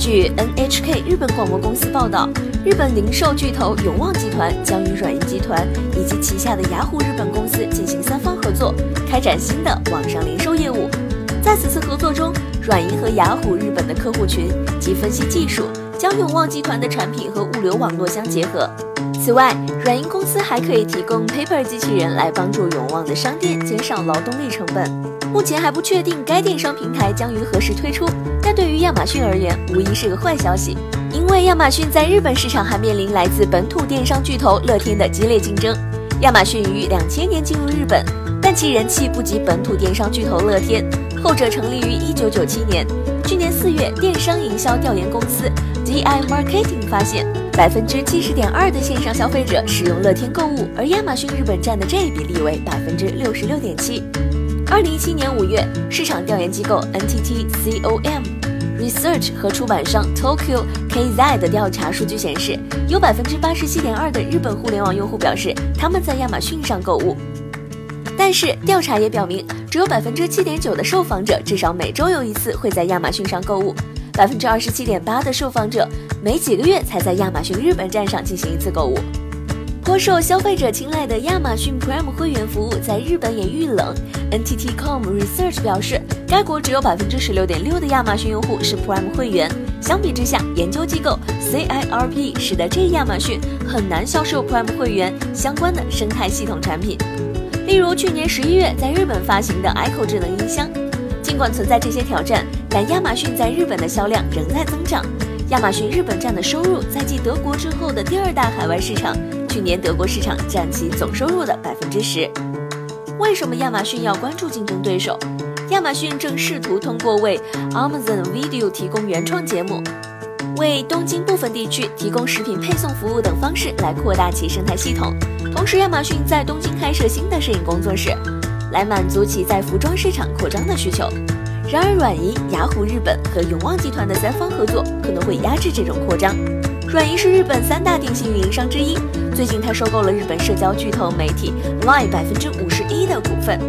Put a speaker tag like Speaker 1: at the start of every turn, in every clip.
Speaker 1: 据 NHK 日本广播公司报道，日本零售巨头永旺集团将与软银集团以及旗下的雅虎日本公司进行三方合作，开展新的网上零售业务。在此次合作中，软银和雅虎日本的客户群及分析技术将永旺集团的产品和物流网络相结合。此外，软银公司还可以提供 Paper 机器人来帮助永旺的商店减少劳动力成本。目前还不确定该电商平台将于何时推出。但对于亚马逊而言，无疑是个坏消息，因为亚马逊在日本市场还面临来自本土电商巨头乐天的激烈竞争。亚马逊于两千年进入日本，但其人气不及本土电商巨头乐天，后者成立于一九九七年。去年四月，电商营销调研公司 DI Marketing 发现，百分之七十点二的线上消费者使用乐天购物，而亚马逊日本占的这一比例为百分之六十六点七。二零一七年五月，市场调研机构 NTT Com Research 和出版商 Tokyo KZ 的调查数据显示，有百分之八十七点二的日本互联网用户表示他们在亚马逊上购物。但是，调查也表明，只有百分之七点九的受访者至少每周有一次会在亚马逊上购物，百分之二十七点八的受访者每几个月才在亚马逊日本站上进行一次购物。颇受消费者青睐的亚马逊 Prime 会员服务在日本也遇冷。NTT Com Research 表示，该国只有百分之十六点六的亚马逊用户是 Prime 会员。相比之下，研究机构 CIRP 使得这亚马逊很难销售 Prime 会员相关的生态系统产品。例如，去年十一月在日本发行的 Echo 智能音箱，尽管存在这些挑战，但亚马逊在日本的销量仍在增长。亚马逊日本站的收入在继德国之后的第二大海外市场。去年德国市场占其总收入的百分之十。为什么亚马逊要关注竞争对手？亚马逊正试图通过为 Amazon Video 提供原创节目，为东京部分地区提供食品配送服务等方式来扩大其生态系统。同时，亚马逊在东京开设新的摄影工作室，来满足其在服装市场扩张的需求。然而，软银、雅虎日本和永旺集团的三方合作可能会压制这种扩张。软银是日本三大电信运营商之一。最近，它收购了日本社交巨头媒体 Line 百分之五十一的股份。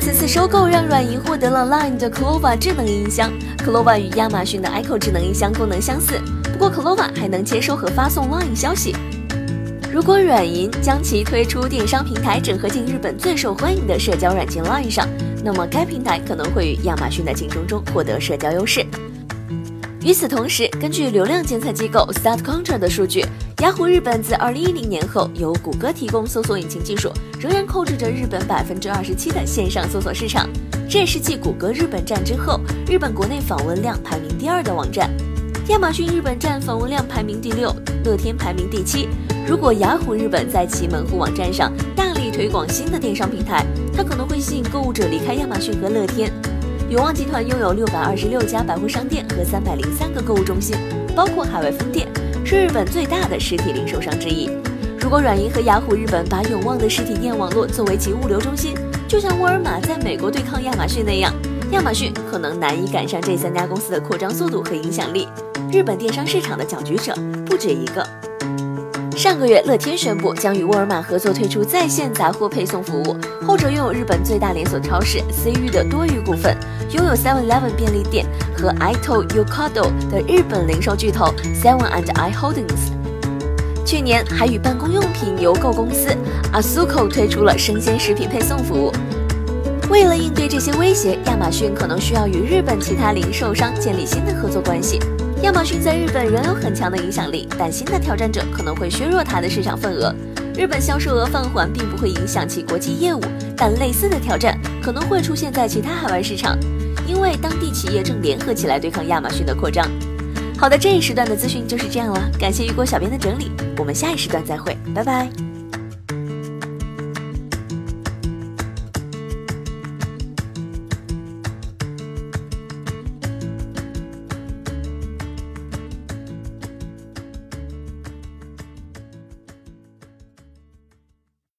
Speaker 1: 此次收购让软银获得了 Line 的 Clova 智能音箱。Clova 与亚马逊的 Echo 智能音箱功能相似，不过 Clova 还能接收和发送 Line 消息。如果软银将其推出电商平台整合进日本最受欢迎的社交软件 Line 上，那么该平台可能会与亚马逊的竞争中获得社交优势。与此同时，根据流量监测机构 StatCounter 的数据，雅虎日本自2010年后由谷歌提供搜索引擎技术，仍然控制着日本百分之二十七的线上搜索市场。这也是继谷歌日本站之后，日本国内访问量排名第二的网站。亚马逊日本站访问量排名第六，乐天排名第七。如果雅虎日本在其门户网站上大力推广新的电商平台，它可能会吸引购物者离开亚马逊和乐天。永旺集团拥有六百二十六家百货商店和三百零三个购物中心，包括海外分店，是日本最大的实体零售商之一。如果软银和雅虎日本把永旺的实体店网络作为其物流中心，就像沃尔玛在美国对抗亚马逊那样，亚马逊可能难以赶上这三家公司的扩张速度和影响力。日本电商市场的搅局者不止一个。上个月，乐天宣布将与沃尔玛合作推出在线杂货配送服务。后者拥有日本最大连锁超市 C U 的多余股份，拥有 Seven Eleven 便利店和 Ito Yokado 的日本零售巨头 Seven and I Holdings。去年还与办公用品邮购公司 Asuko 推出了生鲜食品配送服务。为了应对这些威胁，亚马逊可能需要与日本其他零售商建立新的合作关系。亚马逊在日本仍有很强的影响力，但新的挑战者可能会削弱它的市场份额。日本销售额放缓并不会影响其国际业务，但类似的挑战可能会出现在其他海外市场，因为当地企业正联合起来对抗亚马逊的扩张。好的，这一时段的资讯就是这样了，感谢雨果小编的整理，我们下一时段再会，拜拜。